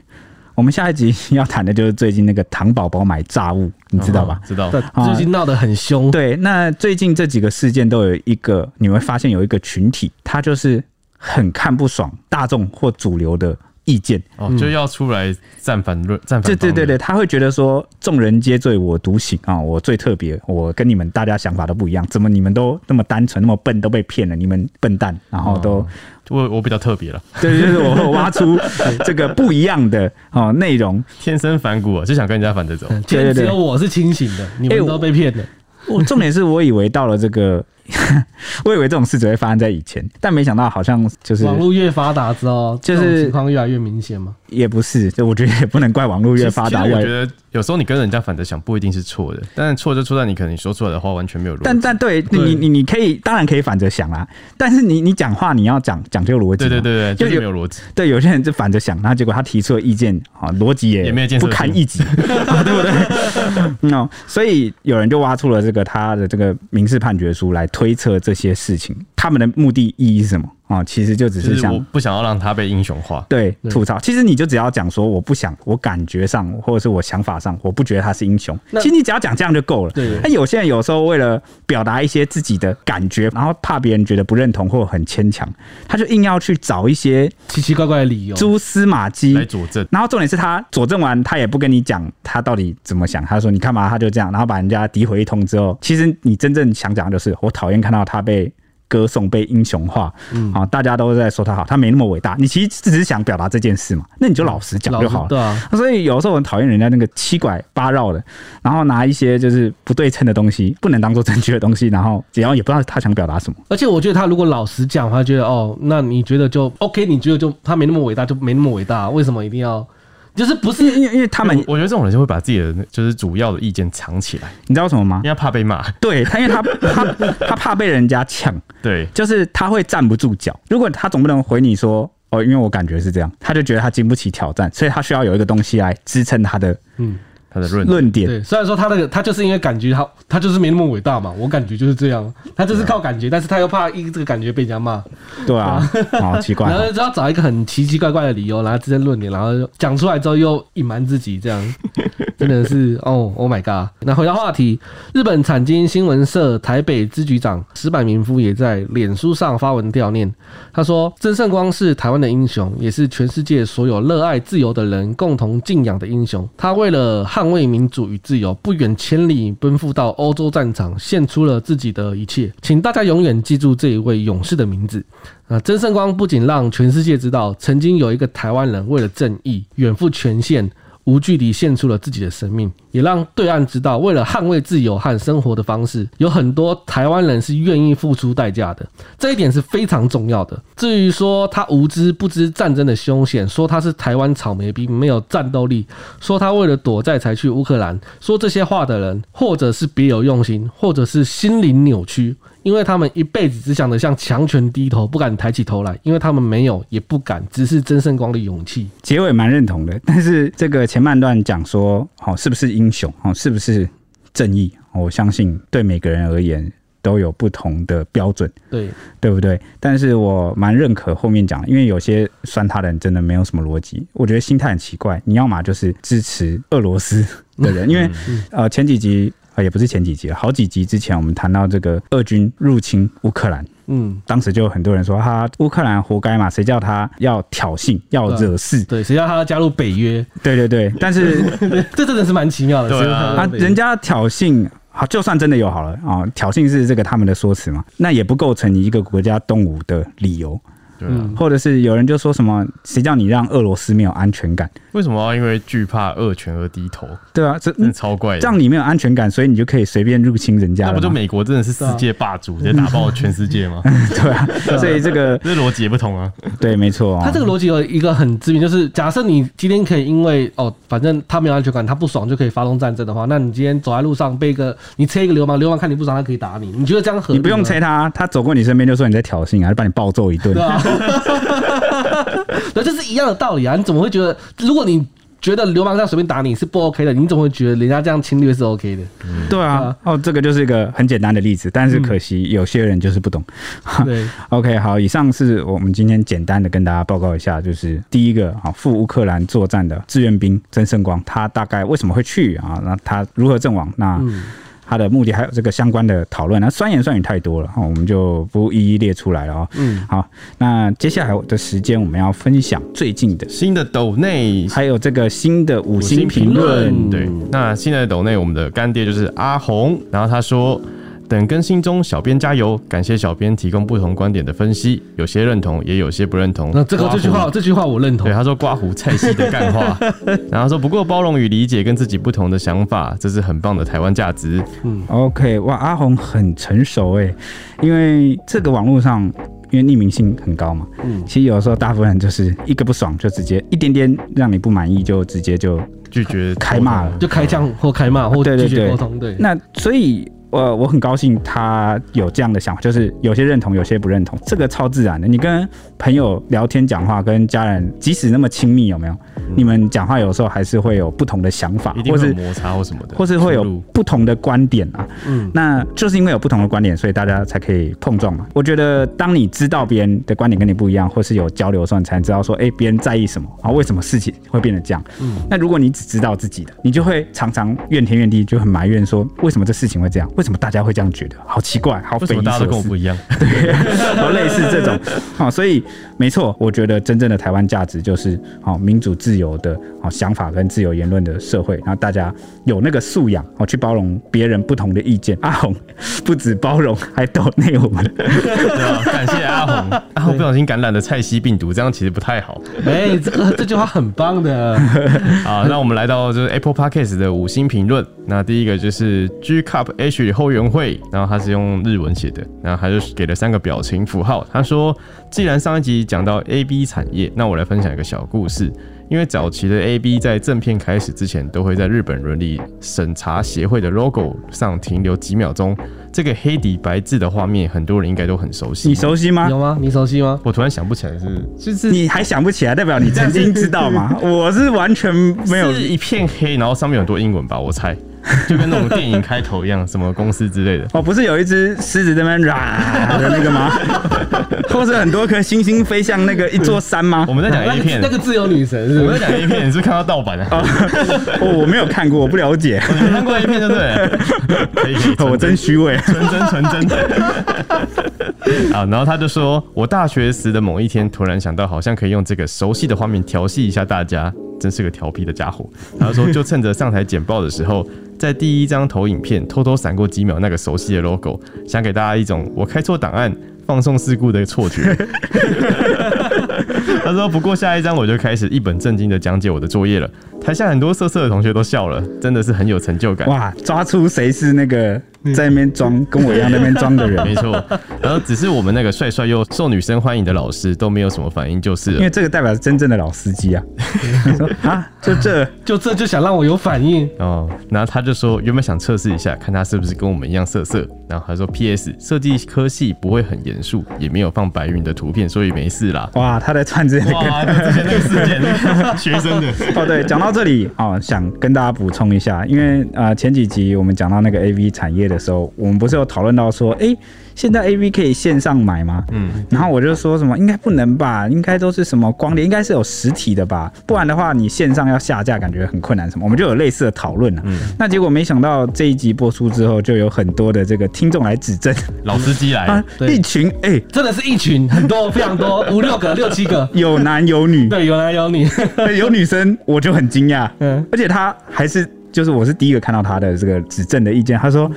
我们下一集要谈的就是最近那个糖宝宝买炸物，你知道吧？知道。最近闹得很凶。对，那最近这几个事件都有一个，你会发现有一个群体，他就是很看不爽大众或主流的。意见哦，就要出来站反论，战反。对对对对，他会觉得说众人皆醉我独醒啊，我最特别，我跟你们大家想法都不一样，怎么你们都那么单纯，那么笨，都被骗了？你们笨蛋，然后都、哦、我我比较特别了，对，就是我挖出这个不一样的 <laughs> 哦内容，天生反骨啊，就想跟人家反着走。对对对，只有我是清醒的，你们都被骗了。我、欸、重点是我以为到了这个。<laughs> 我以为这种事只会发生在以前，但没想到好像就是网络越发达之后，就是情况越来越明显嘛。也不是，就我觉得也不能怪网络越发达。我觉得有时候你跟人家反着想，不一定是错的，但错就错在你可能你说出来的话完全没有逻辑。但但对你你你可以当然可以反着想啦，但是你你讲话你要讲讲究逻辑。对对对对，就是没有逻辑。对，有些人就反着想，然后结果他提出的意见啊，逻辑也也没有见不堪一击，<laughs> 对不对？no，<laughs> 所以有人就挖出了这个他的这个民事判决书来推推测这些事情，他们的目的意义是什么？哦，其实就只就是是想我不想要让他被英雄化。对对吐槽。其实你就只要讲说，我不想，我感觉上或者是我想法上，我不觉得他是英雄。其实你只要讲这样就够了。对那有些人有时候为了表达一些自己的感觉，然后怕别人觉得不认同或很牵强，他就硬要去找一些奇奇怪怪的理由。蛛丝马迹来佐证，然后重点是他佐证完，他也不跟你讲他到底怎么想。他说：“你看嘛，他就这样。”然后把人家诋毁一通之后，其实你真正想讲的就是，我讨厌看到他被歌颂、被英雄化。嗯，啊，大家都在说他好，他没那么伟大。你其实只是想表达这件事嘛，那你就老实讲就好了。对啊，所以有时候我很讨厌人家那个七拐八绕的，然后拿一些就是不对称的东西，不能当做正确的东西，然后只要也不知道他想表达什么。而且我觉得他如果老实讲，他觉得哦，那你觉得就 OK？你觉得就他没那么伟大，就没那么伟大，为什么一定要？就是不是因为因为他们，我觉得这种人就会把自己的就是主要的意见藏起来，你知道为什么吗因？为他怕被骂。对他，因为他他他怕被人家呛。对，就是他会站不住脚。如果他总不能回你说哦，因为我感觉是这样，他就觉得他经不起挑战，所以他需要有一个东西来支撑他的嗯，他的论论点。对。虽然说他那个他就是因为感觉他他就是没那么伟大嘛，我感觉就是这样，他就是靠感觉，但是他又怕一这个感觉被人家骂，对啊，<laughs> 好奇怪哦。然后就要找一个很奇奇怪怪的理由，然后支撑论点，然后讲出来之后又隐瞒自己，这样 <laughs> 真的是哦，Oh my god！那回到话题，日本产经新闻社台北支局长石坂明夫也在脸书上发文悼念，他说：“曾圣光是台湾的英雄，也是全世界所有热爱自由的人共同敬仰的英雄。他为了捍卫民主与自由，不远千里奔赴到欧洲战场，献出了自己的一切。请大家永远记住这一位勇士的名字。”啊，曾圣光不仅让全世界知道，曾经有一个台湾人为了正义远赴前线，无惧地献出了自己的生命，也让对岸知道，为了捍卫自由和生活的方式，有很多台湾人是愿意付出代价的。这一点是非常重要的。至于说他无知不知战争的凶险，说他是台湾草莓兵没有战斗力，说他为了躲债才去乌克兰，说这些话的人，或者是别有用心，或者是心灵扭曲。因为他们一辈子只想着向强权低头，不敢抬起头来，因为他们没有也不敢，只是曾圣光的勇气。结尾蛮认同的，但是这个前半段讲说，好是不是英雄，好是不是正义？我相信对每个人而言都有不同的标准，对对不对？但是我蛮认可后面讲，因为有些酸他的人真的没有什么逻辑，我觉得心态很奇怪。你要么就是支持俄罗斯的人，因为呃前几集。也不是前几集了，好几集之前我们谈到这个俄军入侵乌克兰，嗯，当时就有很多人说他乌克兰活该嘛，谁叫他要挑衅、要惹事？对，谁叫他要加入北约？对对对，但是 <laughs> 这真的是蛮奇妙的，对啊，他人家挑衅，好，就算真的有好了啊，挑衅是这个他们的说辞嘛，那也不构成你一个国家动武的理由。嗯，或者是有人就说什么，谁叫你让俄罗斯没有安全感？为什么要因为惧怕恶权而低头？对啊，这超怪的。这样你没有安全感，所以你就可以随便入侵人家。那不就美国真的是世界霸主，直接打爆全世界吗？<laughs> 对啊，<laughs> 所以这个这逻辑也不同啊。对，没错。他这个逻辑有一个很致命，就是假设你今天可以因为哦，反正他没有安全感，他不爽就可以发动战争的话，那你今天走在路上被一个你催一个流氓，流氓看你不爽，他可以打你。你觉得这样合理？你不用催他，他走过你身边就说你在挑衅，还是把你暴揍一顿。对啊。<laughs> 那这是一样的道理啊！你怎么会觉得，如果你觉得流氓这样随便打你是不 OK 的，你怎么会觉得人家这样侵略是 OK 的？嗯、对啊，哦，这个就是一个很简单的例子，但是可惜有些人就是不懂。<laughs> 嗯、对，<laughs> OK，好，以上是我们今天简单的跟大家报告一下，就是第一个啊，赴乌克兰作战的志愿兵曾胜光，他大概为什么会去啊？那他如何阵亡？那。嗯他的目的还有这个相关的讨论，那酸言酸语太多了，我们就不一一列出来了啊。嗯，好，那接下来的时间我们要分享最近的新的斗内，还有这个新的五星评论。对，那新的斗内，我们的干爹就是阿红，然后他说。等更新中，小编加油！感谢小编提供不同观点的分析，有些认同，也有些不认同。那这个这句话，这句话我认同。对，他说刮胡菜系的干话，<laughs> 然后说不过包容与理解跟自己不同的想法，这是很棒的台湾价值。嗯，OK，哇，阿红很成熟哎，因为这个网络上因为匿名性很高嘛，嗯，其实有的时候大部分人就是一个不爽就直接一点点让你不满意就直接就拒绝开骂了，就开枪或开骂或拒绝沟通。对，那所以。我我很高兴他有这样的想法，就是有些认同，有些不认同，这个超自然的。你跟朋友聊天讲话，跟家人即使那么亲密，有没有？嗯、你们讲话有时候还是会有不同的想法，一定会有摩擦或什么的，或是会有不同的观点啊。嗯，那就是因为有不同的观点，所以大家才可以碰撞嘛。我觉得当你知道别人的观点跟你不一样，或是有交流的时候，你才能知道说，哎、欸，别人在意什么，啊为什么事情会变得这样。嗯，那如果你只知道自己的，你就会常常怨天怨地，就很埋怨说，为什么这事情会这样？为什么大家会这样觉得？好奇怪，好匪夷所思。大家都跟我不一样？<laughs> 对，好类似这种。好，所以没错，我觉得真正的台湾价值就是好民主自由的好想法跟自由言论的社会，然后大家有那个素养，好去包容别人不同的意见。阿红不止包容，还抖内我们。对啊，感谢阿红。<laughs> 阿红不小心感染了菜西病毒，这样其实不太好。哎，这个这句话很棒的。<laughs> 好，那我们来到就是 Apple Podcast 的五星评论。那第一个就是 G Cup H 后援会，然后他是用日文写的，然后他就给了三个表情符号。他说：“既然上一集讲到 A B 产业，那我来分享一个小故事。因为早期的 A B 在正片开始之前，都会在日本伦理审查协会的 logo 上停留几秒钟。这个黑底白字的画面，很多人应该都很熟悉。你熟悉吗？有吗？你熟悉吗？我突然想不起来是，就是你还想不起来，代表你曾经知道吗？<laughs> 我是完全没有，是一片黑，然后上面有很多英文吧，我猜。” <laughs> 就跟那种电影开头一样，什么公司之类的 <laughs> 哦，不是有一只狮子在那边啦的那个吗？<laughs> 或是很多颗星星飞向那个一座山吗？我们在讲 A 片，那个自由女神是不是？我们在讲 A 片，你是看到盗版的？哦，我没有看过，我不了解。你看过 A 片对不对？可以，可以，我真虚伪，纯真，纯真。啊，然后他就说，我大学时的某一天，突然想到，好像可以用这个熟悉的画面调戏一下大家。真是个调皮的家伙。他说，就趁着上台剪报的时候，在第一张投影片偷偷闪过几秒那个熟悉的 logo，想给大家一种我开错档案、放送事故的错觉。<laughs> 他说，不过下一张我就开始一本正经的讲解我的作业了。台下很多色色的同学都笑了，真的是很有成就感。哇，抓出谁是那个。在那边装，跟我一样在那边装的人，<laughs> 没错。然后只是我们那个帅帅又受女生欢迎的老师都没有什么反应，就是了。因为这个代表是真正的老司机啊。<laughs> 说啊，就这就这就想让我有反应哦。然后他就说原本想测试一下，看他是不是跟我们一样色色。然后他说 P.S. 设计科系不会很严肃，也没有放白云的图片，所以没事啦。哇，他在串这个，哇，之前那个事件，学生的哦。对，讲到这里哦，想跟大家补充一下，因为呃前几集我们讲到那个 A.V. 产业的时候，我们不是有讨论到说，哎、欸，现在 AV 可以线上买吗？嗯，然后我就说什么应该不能吧，应该都是什么光碟，应该是有实体的吧，不然的话你线上要下架，感觉很困难什么，我们就有类似的讨论了。嗯，那结果没想到这一集播出之后，就有很多的这个听众来指正，老司机来，啊、一群哎、欸，真的是一群，很多非常多，五六个、六七个，<laughs> 有男有女，<laughs> 对，有男有女，<laughs> 有女生，我就很惊讶，嗯，而且他还是。就是我是第一个看到他的这个指正的意见，他说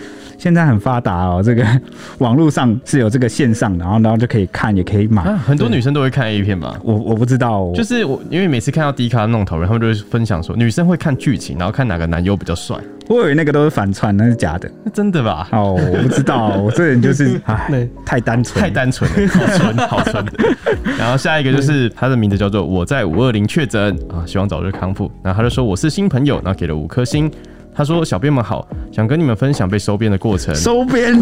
现在很发达哦，这个 <laughs> 网络上是有这个线上，然后然后就可以看，也可以买。啊、很多女生都会看 A 片吧？我我不知道，就是我因为每次看到 D 卡弄头人，他们就会分享说女生会看剧情，然后看哪个男优比较帅。我以为那个都是反串，那是假的。真的吧？哦，我不知道，我 <laughs> 这人就是哎，<laughs> 太单纯，太单纯了，好纯，好纯。然后下一个就是他的名字叫做我在五二零确诊啊，希望早日康复。然后他就说我是新朋友，然后给了五颗星。他说：“小编们好，想跟你们分享被收编的过程。收编，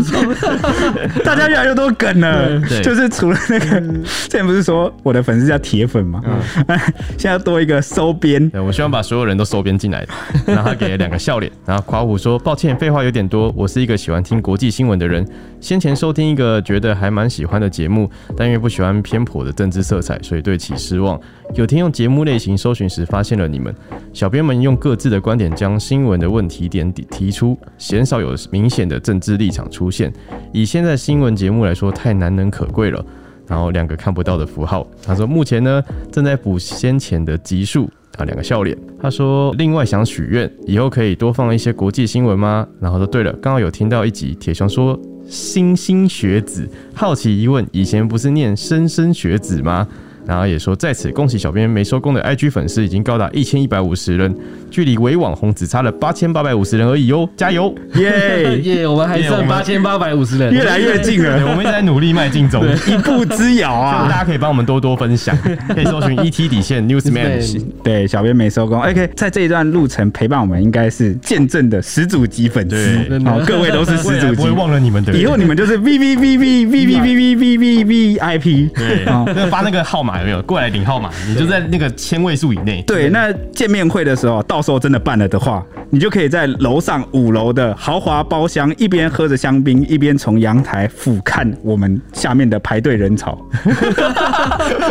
<laughs> 大家越来越多梗了。对，就是除了那个，之前不是说我的粉丝叫铁粉吗？嗯，<laughs> 现在多一个收编。对，我希望把所有人都收编进来。<laughs> 然后他给了两个笑脸。然后夸虎说：抱歉，废话有点多。我是一个喜欢听国际新闻的人。先前收听一个觉得还蛮喜欢的节目，但因为不喜欢偏颇的政治色彩，所以对其失望。有天用节目类型搜寻时，发现了你们。小编们用各自的观点将新闻的问。问题点提出，鲜少有明显的政治立场出现。以现在新闻节目来说，太难能可贵了。然后两个看不到的符号。他说目前呢正在补先前的集数啊，两个笑脸。他说另外想许愿，以后可以多放一些国际新闻吗？然后说对了，刚好有听到一集铁雄说莘莘学子，好奇疑问，以前不是念莘莘学子吗？然后也说在此恭喜小编没收工的 IG 粉丝已经高达一千一百五十人，距离伪网红只差了八千八百五十人而已哦，加油！耶耶，我们还剩八千八百五十人，越来越近了，我们一直在努力迈进中，一步之遥啊！大家可以帮我们多多分享，可以搜寻 ET 底线 Newsman，对，小编没收工。OK，在这一段路程陪伴我们，应该是见证的始祖级粉丝，好，各位都是始祖级，不会忘了你们的，以后你们就是 V V V V V V V V V V I P，对，那个发那个号码有没有过来领号码？你就在那个千位数以内。对，那见面会的时候，到时候真的办了的话，你就可以在楼上五楼的豪华包厢，一边喝着香槟，一边从阳台俯瞰我们下面的排队人潮。<laughs>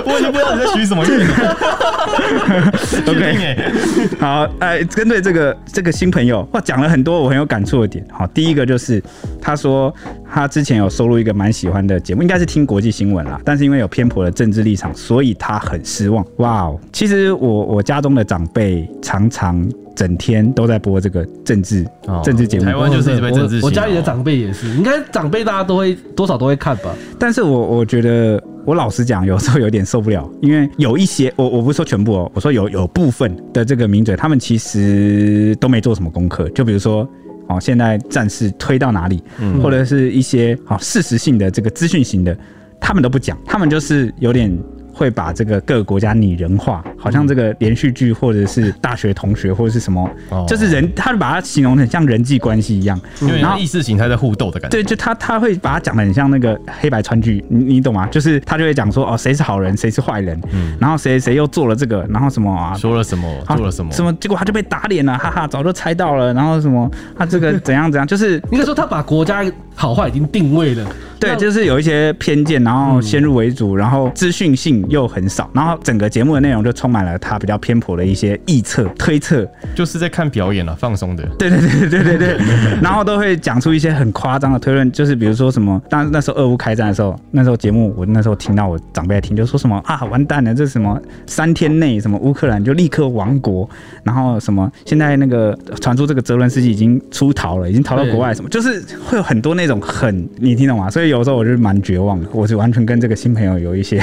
我已经不知道你在许什么愿了。<laughs> OK，好，哎，针对这个这个新朋友，哇，讲了很多我很有感触的点。好，第一个就是他说他之前有收录一个蛮喜欢的节目，应该是听国际新闻啦，但是因为有偏颇的政治立场，所以他很失望。哇哦，其实我我家中的长辈常常。整天都在播这个政治、哦、政治节目，台湾就是一被政治我。我家里的长辈也是，应该长辈大家都会多少都会看吧。但是我我觉得，我老实讲，有时候有点受不了，因为有一些我我不是说全部哦，我说有有部分的这个名嘴，他们其实都没做什么功课。就比如说哦，现在战事推到哪里，或者是一些好事实性的这个资讯型的，他们都不讲，他们就是有点。会把这个各个国家拟人化，好像这个连续剧或者是大学同学或者是什么，就是人，他就把它形容很像人际关系一样，然后意识形态在互斗的感觉。对，就他他会把它讲的很像那个黑白川剧，你你懂吗？就是他就会讲说哦，谁是好人，谁是坏人，然后谁谁又做了这个，然后什么啊，说了什么，做了什么，什么，结果他就被打脸了，哈哈，早就猜到了，然后什么他这个怎样怎样，就是 <laughs> 应该说他把国家好坏已经定位了。对，就是有一些偏见，然后先入为主，然后资讯性又很少，然后整个节目的内容就充满了他比较偏颇的一些臆测、推测，就是在看表演了，放松的。对对对对对对，然后都会讲出一些很夸张的推论，就是比如说什么，当那时候俄乌开战的时候，那时候节目我那时候听到我长辈在听，就说什么啊，完蛋了，这是什么三天内什么乌克兰就立刻亡国，然后什么现在那个传出这个泽伦斯基已经出逃了，已经逃到国外，什么就是会有很多那种很你听懂吗？所以。有时候我就是蛮绝望的，我是完全跟这个新朋友有一些。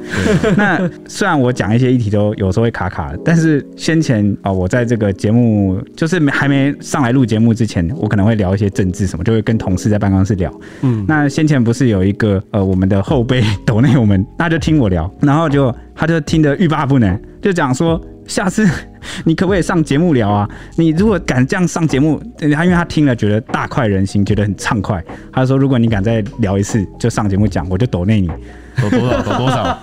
<laughs> 那虽然我讲一些议题都有时候会卡卡，但是先前啊，我在这个节目就是还没上来录节目之前，我可能会聊一些政治什么，就会跟同事在办公室聊。嗯，那先前不是有一个呃，我们的后辈抖内我们，那就听我聊，然后就他就听得欲罢不能，就讲说。下次 <laughs> 你可不可以上节目聊啊？你如果敢这样上节目，他因为他听了觉得大快人心，觉得很畅快。他说：“如果你敢再聊一次，就上节目讲，我就抖内你。”抖多少？抖多少？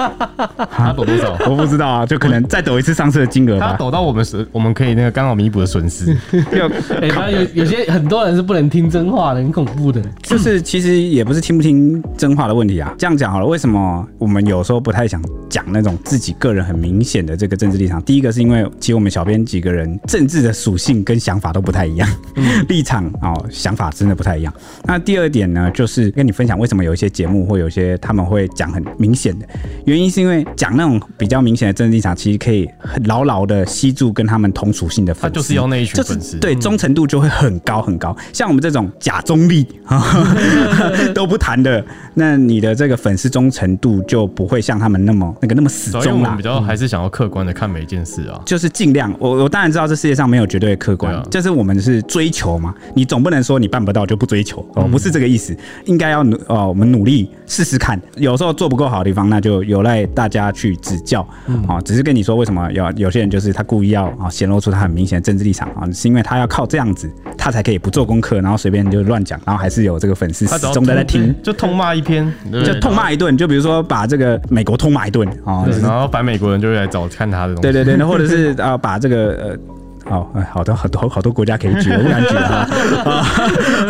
<laughs> 他抖多少？我不知道啊，就可能再抖一次上次的金额吧。他抖到我们损，我们可以那个刚好弥补的损失。<laughs> 有，欸、有有些很多人是不能听真话的，很恐怖的。就是其实也不是听不听真话的问题啊。这样讲好了，为什么我们有时候不太想讲那种自己个人很明显的这个政治立场？第一个是因为其实我们小编几个人政治的属性跟想法都不太一样，<laughs> 立场哦想法真的不太一样。那第二点呢，就是跟你分享为什么有一些节目或有些他们会讲很。明显的原因是因为讲那种比较明显的政治立场，其实可以很牢牢的吸住跟他们同属性的粉丝，他就是要那一群粉丝，对忠诚度就会很高很高。像我们这种假中立 <laughs> 都不谈的，那你的这个粉丝忠诚度就不会像他们那么那个那么死忠啦。比较还是想要客观的看每一件事啊，就是尽量。我我当然知道这世界上没有绝对的客观，就是我们是追求嘛，你总不能说你办不到就不追求哦，不是这个意思，应该要努哦，我们努力试试看，有时候做不够好的地方，那就有赖大家去指教。啊。只是跟你说，为什么有有些人就是他故意要啊显露出他很明显的政治立场啊，是因为他要靠这样子，他才可以不做功课，然后随便就乱讲，然后还是有这个粉丝始终在在听，就痛骂一篇，就痛骂一顿，就比如说把这个美国痛骂一顿啊，然后反美国人就会来找看他的东西，对对对，或者是啊 <laughs> 把这个呃。好，好的，好多好多国家可以举，我不敢举啊。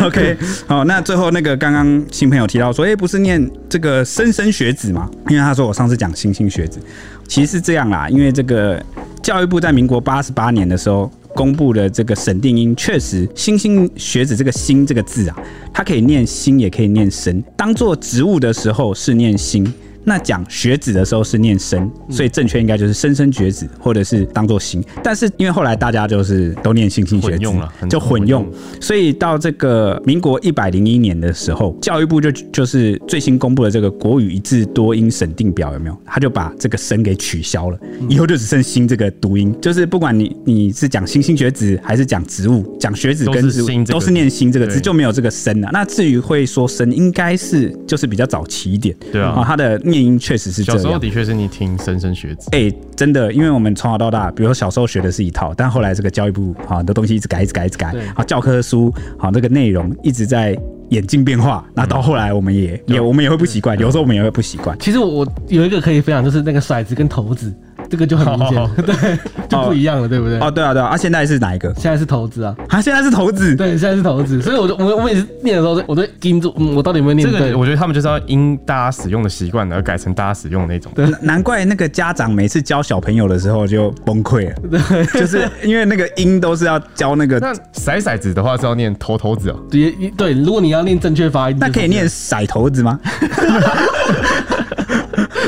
<laughs> OK，好，那最后那个刚刚新朋友提到说，哎、欸，不是念这个莘莘学子嘛？因为他说我上次讲莘莘学子，其实是这样啦。因为这个教育部在民国八十八年的时候公布的这个审定音，确实莘莘学子这个莘这个字啊，它可以念莘，也可以念莘。当做植物的时候是念莘。那讲学子的时候是念生，所以正确应该就是生生学子，或者是当做新。但是因为后来大家就是都念新兴学子，混用了，就混用，所以到这个民国一百零一年的时候，教育部就就是最新公布的这个国语一字多音审定表有没有？他就把这个生给取消了，以后就只剩新这个读音，就是不管你你是讲新兴学子还是讲植物，讲学子跟植物都是念新这个字，就没有这个生了。那至于会说生，应该是就是比较早期一点，对啊，他的念音确实是这样。小时候的确是你听莘莘学子，哎，真的，因为我们从小到大，比如说小时候学的是一套，但后来这个教育部啊很多东西一直改，一直改，一直改，啊教科书好这个内容一直在演进变化，那到后来我们也也我们也会不习惯，有时候我们也会不习惯。其实我有一个可以分享，就是那个骰子跟骰子。这个就很明显，<laughs> 对，就不一样了，对不对？哦，对啊，对啊，啊，现在是哪一个？现在是骰子啊，啊，现在是骰子，对，现在是骰子，所以我就我我每次念的时候，我都盯住，嗯，我到底有没有念对？我觉得他们就是要因大家使用的习惯而改成大家使用的那种。对，难怪那个家长每次教小朋友的时候就崩溃了，对，就是因为那个音都是要教那个。那骰骰子的话是要念头头子哦。对，对，如果你要念正确发音，那可以念骰头子吗？<laughs>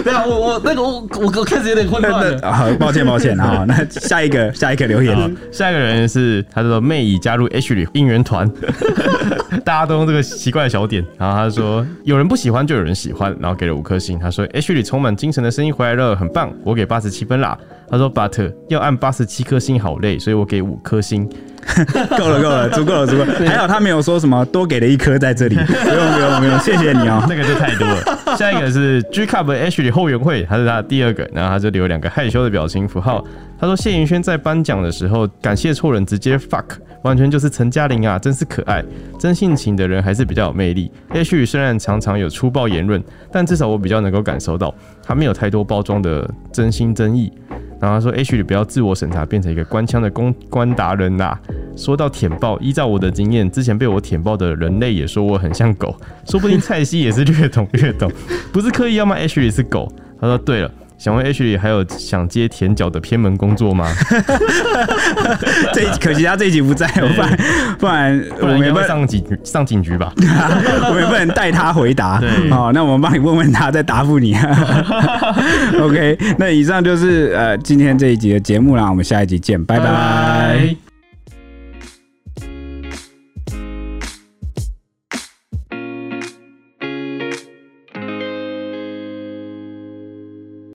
对啊，我我那个我我我开始有点混乱了。<laughs> 好，抱歉抱歉啊。那下一个下一个留言，下一个人是他说妹已加入 H 里应援团，<laughs> 大家都用这个奇怪的小点。然后他说有人不喜欢就有人喜欢，然后给了五颗星。他说 H 里充满精神的声音回来了，很棒，我给八十七分啦。他说 But 要按八十七颗星好累，所以我给五颗星。<laughs> 够了够了，足够了足够了。还好他没有说什么多给了一颗在这里，<laughs> 不用不用不用，谢谢你哦。那个就太多了。下一个是 G Cup H 里后援会，他是他的第二个，然后他这里有两个害羞的表情符号。他说谢盈萱在颁奖的时候感谢错人，直接 fuck，完全就是陈嘉玲啊，真是可爱。真性情的人还是比较有魅力。H 里虽然常常有粗暴言论，但至少我比较能够感受到他没有太多包装的真心真意。然后他说：“H 里不要自我审查，变成一个官腔的公关达人啦、说到舔爆，依照我的经验，之前被我舔爆的人类也说我很像狗，说不定蔡西也是略懂略懂，不是刻意要骂 H 里是狗。”他说：“对了。”想问 H 里还有想接舔脚的偏门工作吗？<laughs> 这可惜他这一集不在，不然不然我们也不上警上警局吧？<laughs> 我们也不能代他回答。好，那我们帮你问问他，再答复你。<laughs> OK，那以上就是呃今天这一集的节目啦，我们下一集见，拜拜。拜拜。